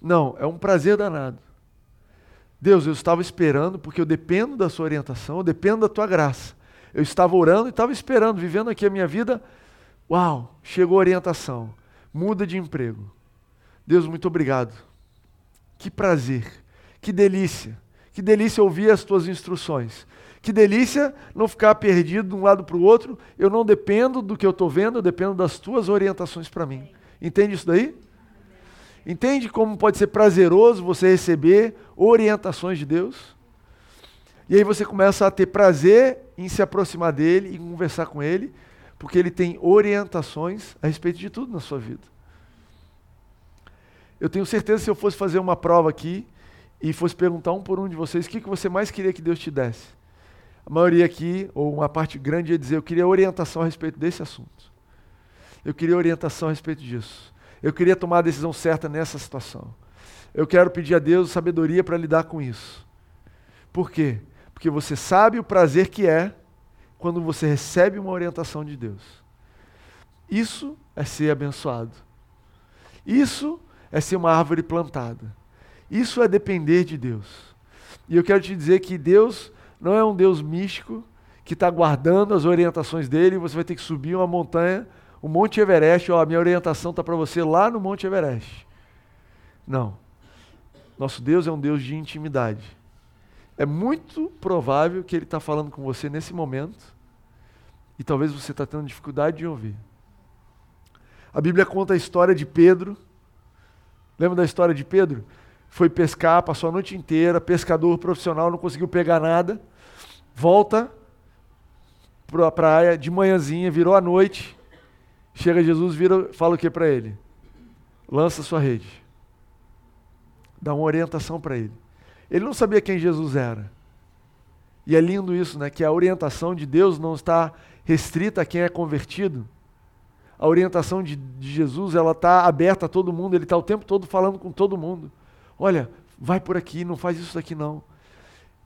Não, é um prazer danado. Deus, eu estava esperando, porque eu dependo da sua orientação, eu dependo da tua graça. Eu estava orando e estava esperando, vivendo aqui a minha vida. Uau, chegou a orientação. Muda de emprego. Deus, muito obrigado. Que prazer, que delícia, que delícia ouvir as tuas instruções. Que delícia não ficar perdido de um lado para o outro. Eu não dependo do que eu estou vendo, eu dependo das tuas orientações para mim. Entende isso daí? Entende como pode ser prazeroso você receber orientações de Deus? E aí você começa a ter prazer em se aproximar dele e conversar com ele, porque ele tem orientações a respeito de tudo na sua vida. eu tenho certeza que se eu fosse fazer uma prova aqui e fosse perguntar um por um de vocês o que, que você mais queria que Deus te desse, a maioria aqui, ou uma parte grande, ia dizer: eu queria orientação a respeito desse assunto. Eu queria orientação a respeito disso. Eu queria tomar a decisão certa nessa situação. Eu quero pedir a Deus sabedoria para lidar com isso. Por quê? Porque você sabe o prazer que é quando você recebe uma orientação de Deus. Isso é ser abençoado. Isso é ser uma árvore plantada. Isso é depender de Deus. E eu quero te dizer que Deus não é um Deus místico que está guardando as orientações dele e você vai ter que subir uma montanha, o Monte Everest, ó, a minha orientação está para você lá no Monte Everest. Não. Nosso Deus é um Deus de intimidade. É muito provável que Ele está falando com você nesse momento e talvez você está tendo dificuldade de ouvir. A Bíblia conta a história de Pedro. Lembra da história de Pedro? Foi pescar, passou a noite inteira, pescador profissional, não conseguiu pegar nada. Volta para a praia de manhãzinha, virou a noite. Chega Jesus, vira, fala o que para ele? Lança sua rede. Dá uma orientação para ele. Ele não sabia quem Jesus era. E é lindo isso, né? Que a orientação de Deus não está restrita a quem é convertido. A orientação de, de Jesus ela está aberta a todo mundo. Ele está o tempo todo falando com todo mundo. Olha, vai por aqui, não faz isso daqui não.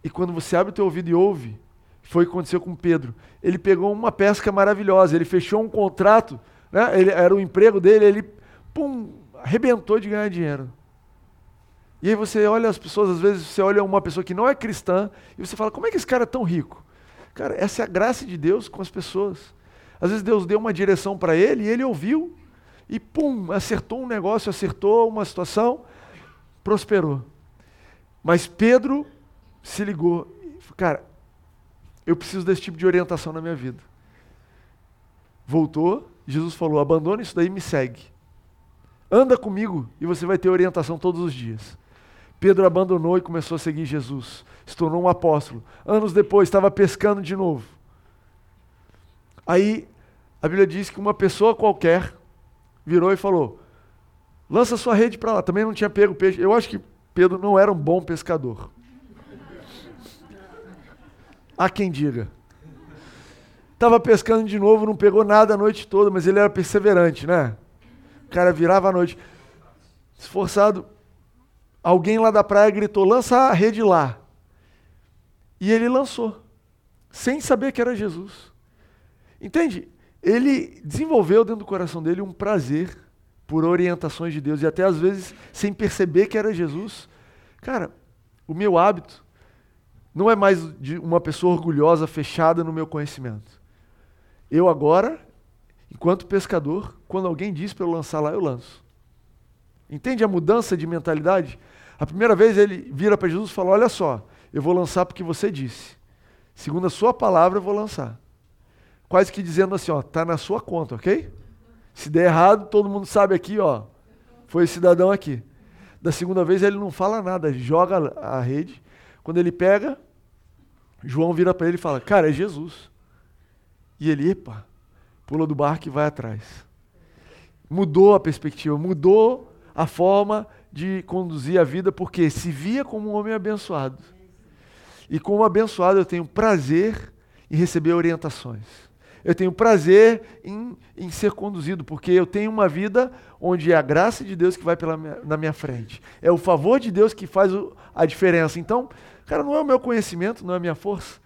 E quando você abre o teu ouvido e ouve, foi o que aconteceu com Pedro. Ele pegou uma pesca maravilhosa, ele fechou um contrato, né? ele, era o emprego dele, ele pum, arrebentou de ganhar dinheiro. E aí você olha as pessoas, às vezes você olha uma pessoa que não é cristã e você fala, como é que esse cara é tão rico? Cara, essa é a graça de Deus com as pessoas. Às vezes Deus deu uma direção para ele e ele ouviu e pum, acertou um negócio, acertou uma situação, prosperou. Mas Pedro se ligou, cara, eu preciso desse tipo de orientação na minha vida. Voltou, Jesus falou: abandona isso daí e me segue. Anda comigo e você vai ter orientação todos os dias. Pedro abandonou e começou a seguir Jesus. Se tornou um apóstolo. Anos depois, estava pescando de novo. Aí, a Bíblia diz que uma pessoa qualquer virou e falou: lança sua rede para lá. Também não tinha pego peixe. Eu acho que Pedro não era um bom pescador. Há quem diga. Estava pescando de novo, não pegou nada a noite toda, mas ele era perseverante, né? O cara virava a noite. Esforçado, alguém lá da praia gritou: lança a rede lá. E ele lançou, sem saber que era Jesus. Entende? Ele desenvolveu dentro do coração dele um prazer por orientações de Deus e até às vezes sem perceber que era Jesus. Cara, o meu hábito não é mais de uma pessoa orgulhosa, fechada no meu conhecimento. Eu agora, enquanto pescador, quando alguém diz para eu lançar lá, eu lanço. Entende a mudança de mentalidade? A primeira vez ele vira para Jesus e fala: Olha só, eu vou lançar porque você disse. Segundo a sua palavra, eu vou lançar. Quase que dizendo assim: Ó, está na sua conta, ok? Se der errado, todo mundo sabe aqui, ó. Foi cidadão aqui. Da segunda vez ele não fala nada, joga a rede. Quando ele pega, João vira para ele e fala: Cara, é Jesus. E ele, epa, pula do barco e vai atrás. Mudou a perspectiva, mudou a forma de conduzir a vida, porque se via como um homem abençoado. E como abençoado, eu tenho prazer em receber orientações. Eu tenho prazer em, em ser conduzido, porque eu tenho uma vida onde é a graça de Deus que vai pela minha, na minha frente. É o favor de Deus que faz o, a diferença. Então, cara, não é o meu conhecimento, não é a minha força.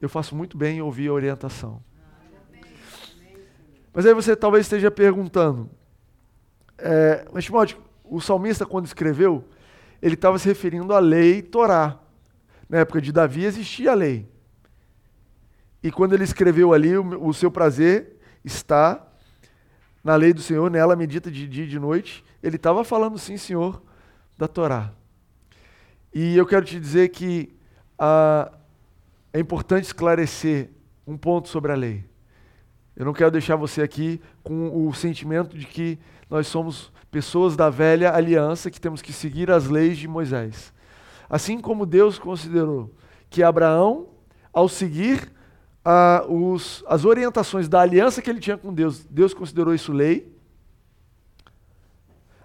Eu faço muito bem em ouvir a orientação. Mas aí você talvez esteja perguntando, é, mas Timóteo, o salmista, quando escreveu, ele estava se referindo à lei Torá. Na época de Davi existia a lei. E quando ele escreveu ali, o, o seu prazer está na lei do Senhor, nela medita de dia e de noite. Ele estava falando, sim, Senhor, da Torá. E eu quero te dizer que ah, é importante esclarecer um ponto sobre a lei. Eu não quero deixar você aqui com o sentimento de que nós somos pessoas da velha aliança que temos que seguir as leis de Moisés. Assim como Deus considerou que Abraão, ao seguir os, as orientações da aliança que ele tinha com Deus, Deus considerou isso lei.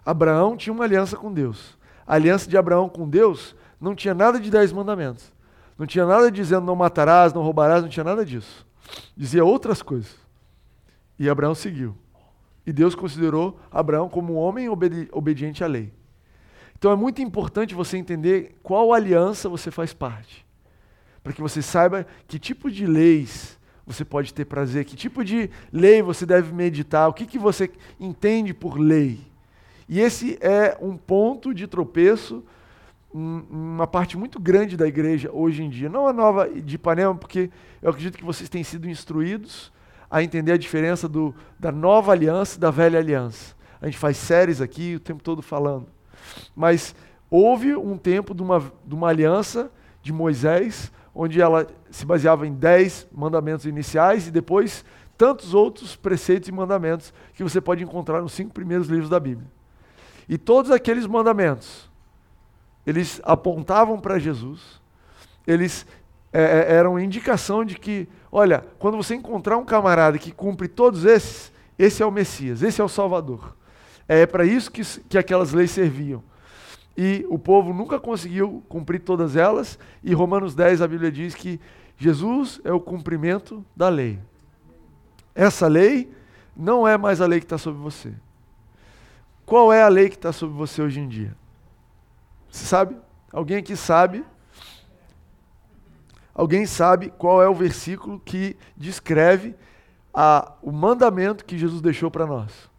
Abraão tinha uma aliança com Deus. A aliança de Abraão com Deus não tinha nada de dez mandamentos. Não tinha nada dizendo não matarás, não roubarás, não tinha nada disso. Dizia outras coisas. E Abraão seguiu. E Deus considerou Abraão como um homem obedi obediente à lei. Então é muito importante você entender qual aliança você faz parte. Para que você saiba que tipo de leis você pode ter prazer, que tipo de lei você deve meditar, o que, que você entende por lei. E esse é um ponto de tropeço, uma parte muito grande da igreja hoje em dia. Não a nova de Ipanema, porque eu acredito que vocês têm sido instruídos a entender a diferença do, da nova aliança e da velha aliança. A gente faz séries aqui o tempo todo falando. Mas houve um tempo de uma, de uma aliança de Moisés, onde ela se baseava em dez mandamentos iniciais e depois tantos outros preceitos e mandamentos que você pode encontrar nos cinco primeiros livros da Bíblia. E todos aqueles mandamentos, eles apontavam para Jesus, eles é, é, eram indicação de que, olha, quando você encontrar um camarada que cumpre todos esses, esse é o Messias, esse é o Salvador. É para isso que, que aquelas leis serviam. E o povo nunca conseguiu cumprir todas elas, e Romanos 10 a Bíblia diz que Jesus é o cumprimento da lei. Essa lei não é mais a lei que está sobre você. Qual é a lei que está sobre você hoje em dia? Você sabe? Alguém aqui sabe? Alguém sabe qual é o versículo que descreve a, o mandamento que Jesus deixou para nós?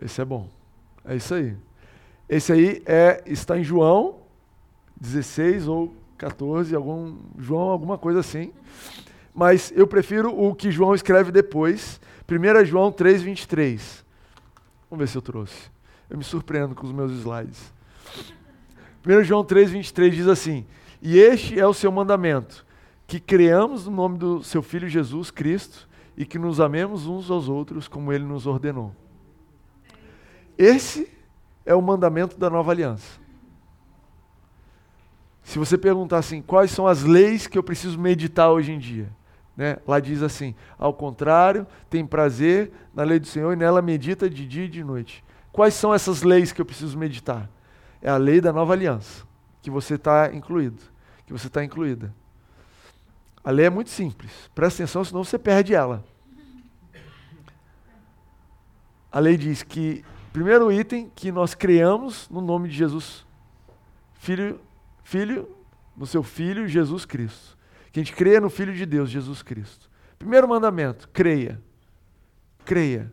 Esse é bom. É isso aí. Esse aí é, está em João 16 ou 14, algum, João, alguma coisa assim. Mas eu prefiro o que João escreve depois. 1 João 3, 23. Vamos ver se eu trouxe. Eu me surpreendo com os meus slides. 1 João 3, 23 diz assim: E este é o seu mandamento, que creamos no nome do seu Filho Jesus Cristo e que nos amemos uns aos outros como ele nos ordenou. Esse é o mandamento da nova aliança. Se você perguntar assim, quais são as leis que eu preciso meditar hoje em dia? Né? Lá diz assim: ao contrário, tem prazer na lei do Senhor e nela medita de dia e de noite. Quais são essas leis que eu preciso meditar? É a lei da nova aliança, que você está incluído, que você está incluída. A lei é muito simples. Presta atenção, senão você perde ela. A lei diz que Primeiro item que nós criamos no nome de Jesus. Filho, filho, no seu filho Jesus Cristo. Que a gente creia no filho de Deus, Jesus Cristo. Primeiro mandamento, creia. Creia.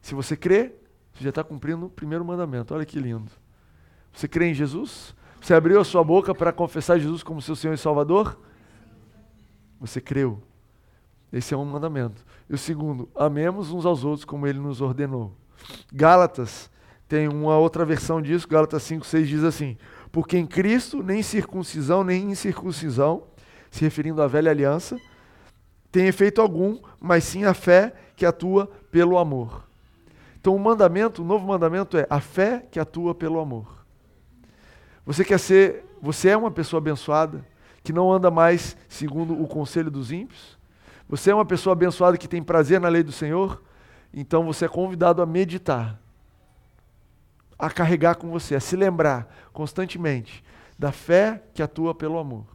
Se você crê, você já está cumprindo o primeiro mandamento. Olha que lindo. Você crê em Jesus? Você abriu a sua boca para confessar Jesus como seu Senhor e Salvador? Você creu. Esse é um mandamento. E o segundo, amemos uns aos outros como ele nos ordenou. Gálatas tem uma outra versão disso, Gálatas 5, 6 diz assim: Porque em Cristo nem circuncisão nem incircuncisão, se referindo à velha aliança, tem efeito algum, mas sim a fé que atua pelo amor. Então o mandamento, o novo mandamento é a fé que atua pelo amor. Você quer ser, você é uma pessoa abençoada, que não anda mais segundo o conselho dos ímpios? Você é uma pessoa abençoada que tem prazer na lei do Senhor? Então você é convidado a meditar, a carregar com você, a se lembrar constantemente da fé que atua pelo amor,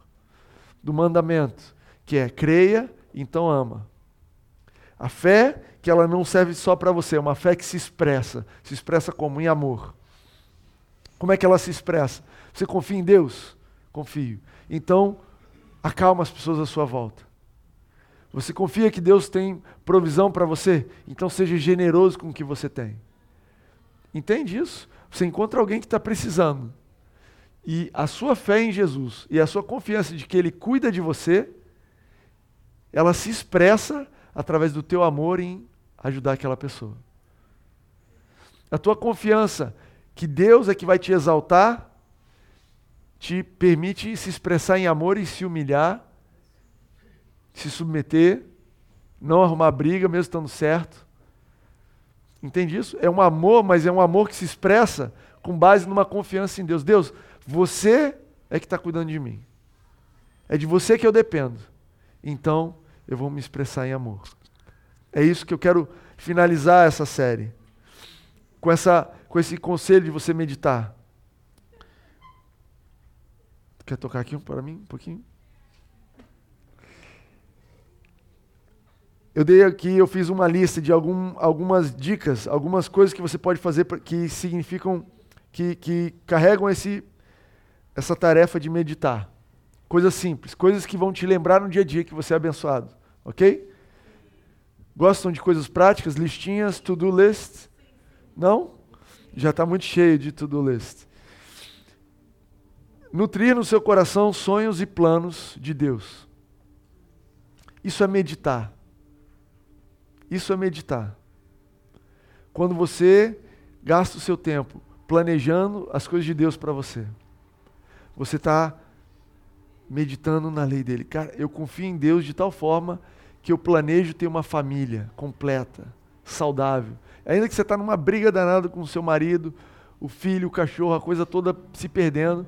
do mandamento, que é creia, então ama. A fé que ela não serve só para você, é uma fé que se expressa, se expressa como em amor. Como é que ela se expressa? Você confia em Deus? Confio. Então, acalma as pessoas à sua volta. Você confia que Deus tem provisão para você? Então seja generoso com o que você tem. Entende isso? Você encontra alguém que está precisando. E a sua fé em Jesus e a sua confiança de que Ele cuida de você, ela se expressa através do teu amor em ajudar aquela pessoa. A tua confiança que Deus é que vai te exaltar, te permite se expressar em amor e se humilhar se submeter, não arrumar briga, mesmo estando certo. Entende isso? É um amor, mas é um amor que se expressa com base numa confiança em Deus. Deus, você é que está cuidando de mim. É de você que eu dependo. Então, eu vou me expressar em amor. É isso que eu quero finalizar essa série. Com, essa, com esse conselho de você meditar. Quer tocar aqui para mim um pouquinho? Eu dei aqui, eu fiz uma lista de algum, algumas dicas, algumas coisas que você pode fazer que significam, que, que carregam esse, essa tarefa de meditar. Coisas simples, coisas que vão te lembrar no dia a dia que você é abençoado, ok? Gostam de coisas práticas, listinhas, to-do list? Não? Já está muito cheio de to-do list. Nutrir no seu coração sonhos e planos de Deus. Isso é meditar. Isso é meditar. Quando você gasta o seu tempo planejando as coisas de Deus para você, você está meditando na lei dele. Cara, eu confio em Deus de tal forma que eu planejo ter uma família completa, saudável. Ainda que você está numa briga danada com o seu marido, o filho, o cachorro, a coisa toda se perdendo.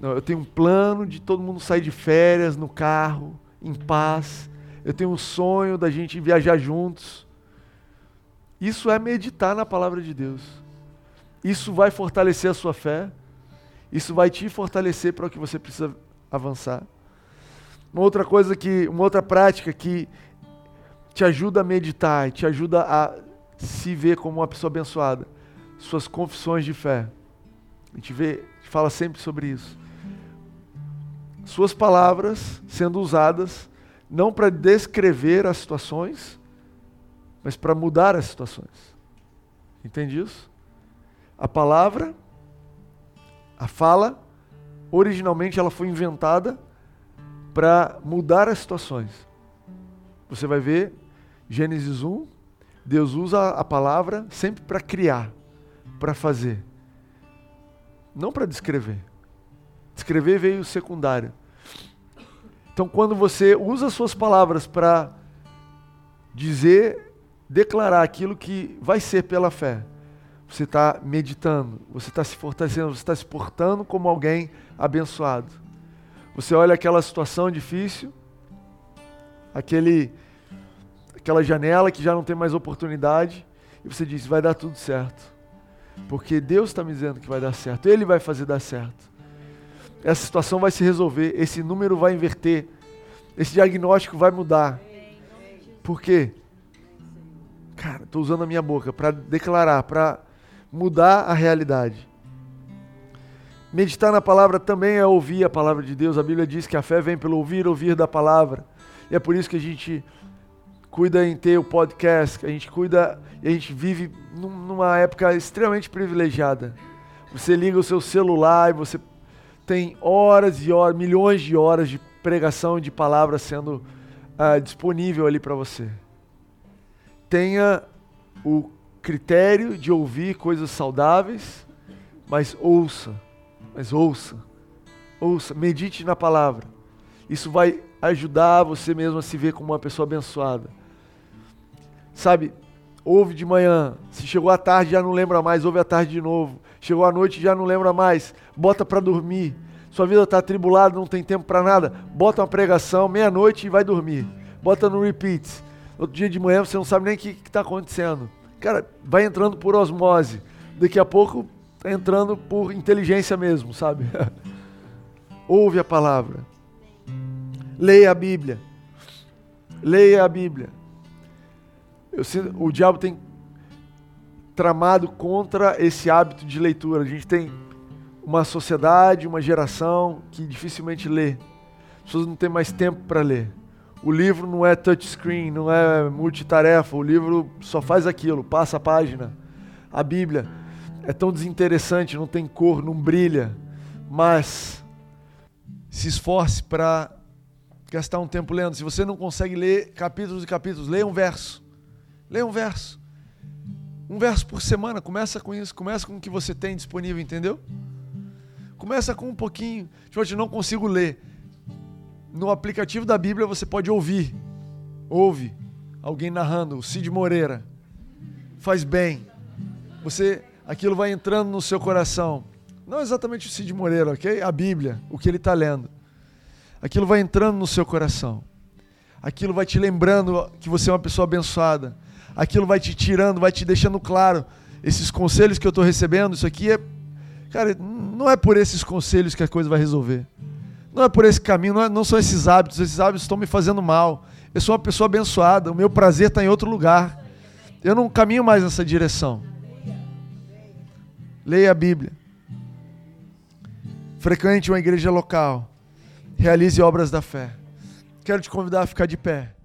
Não, eu tenho um plano de todo mundo sair de férias no carro, em paz, eu tenho um sonho da gente viajar juntos. Isso é meditar na palavra de Deus. Isso vai fortalecer a sua fé. Isso vai te fortalecer para o que você precisa avançar. Uma outra coisa que, uma outra prática que te ajuda a meditar, te ajuda a se ver como uma pessoa abençoada, suas confissões de fé. A gente vê, a gente fala sempre sobre isso. Suas palavras sendo usadas não para descrever as situações, mas para mudar as situações. Entende isso? A palavra, a fala, originalmente ela foi inventada para mudar as situações. Você vai ver Gênesis 1, Deus usa a palavra sempre para criar, para fazer. Não para descrever. Descrever veio secundário. Então, quando você usa suas palavras para dizer, declarar aquilo que vai ser pela fé, você está meditando, você está se fortalecendo, você está se portando como alguém abençoado. Você olha aquela situação difícil, aquele, aquela janela que já não tem mais oportunidade, e você diz: vai dar tudo certo. Porque Deus está me dizendo que vai dar certo, Ele vai fazer dar certo essa situação vai se resolver, esse número vai inverter, esse diagnóstico vai mudar. Por quê? Cara, estou usando a minha boca para declarar, para mudar a realidade. Meditar na palavra também é ouvir a palavra de Deus. A Bíblia diz que a fé vem pelo ouvir, ouvir da palavra. E é por isso que a gente cuida em ter o podcast, que a gente cuida e a gente vive numa época extremamente privilegiada. Você liga o seu celular e você tem horas e horas, milhões de horas de pregação de palavras sendo uh, disponível ali para você. Tenha o critério de ouvir coisas saudáveis, mas ouça, mas ouça, ouça, medite na palavra. Isso vai ajudar você mesmo a se ver como uma pessoa abençoada. Sabe, ouve de manhã, se chegou à tarde já não lembra mais, ouve à tarde de novo. Chegou à noite já não lembra mais, bota para dormir. Sua vida está atribulada, não tem tempo para nada, bota uma pregação, meia-noite e vai dormir. Bota no repeat. Outro dia de manhã você não sabe nem o que está acontecendo. Cara, vai entrando por osmose. Daqui a pouco está entrando por inteligência mesmo, sabe? Ouve a palavra. Leia a Bíblia. Leia a Bíblia. Eu, o diabo tem tramado contra esse hábito de leitura. A gente tem uma sociedade, uma geração que dificilmente lê. As pessoas não têm mais tempo para ler. O livro não é touchscreen, não é multitarefa, o livro só faz aquilo, passa a página. A Bíblia é tão desinteressante, não tem cor, não brilha, mas se esforce para gastar um tempo lendo. Se você não consegue ler capítulos e capítulos, leia um verso. Leia um verso. Um verso por semana, começa com isso, começa com o que você tem disponível, entendeu? Começa com um pouquinho. Tipo, eu não consigo ler. No aplicativo da Bíblia você pode ouvir. Ouve alguém narrando, o Cid Moreira. Faz bem. Você, aquilo vai entrando no seu coração. Não exatamente o Cid Moreira, ok? A Bíblia, o que ele está lendo. Aquilo vai entrando no seu coração. Aquilo vai te lembrando que você é uma pessoa abençoada. Aquilo vai te tirando, vai te deixando claro. Esses conselhos que eu estou recebendo, isso aqui é. Cara, não é por esses conselhos que a coisa vai resolver. Não é por esse caminho, não, é, não são esses hábitos. Esses hábitos estão me fazendo mal. Eu sou uma pessoa abençoada. O meu prazer está em outro lugar. Eu não caminho mais nessa direção. Leia a Bíblia. Frequente uma igreja local. Realize obras da fé. Quero te convidar a ficar de pé.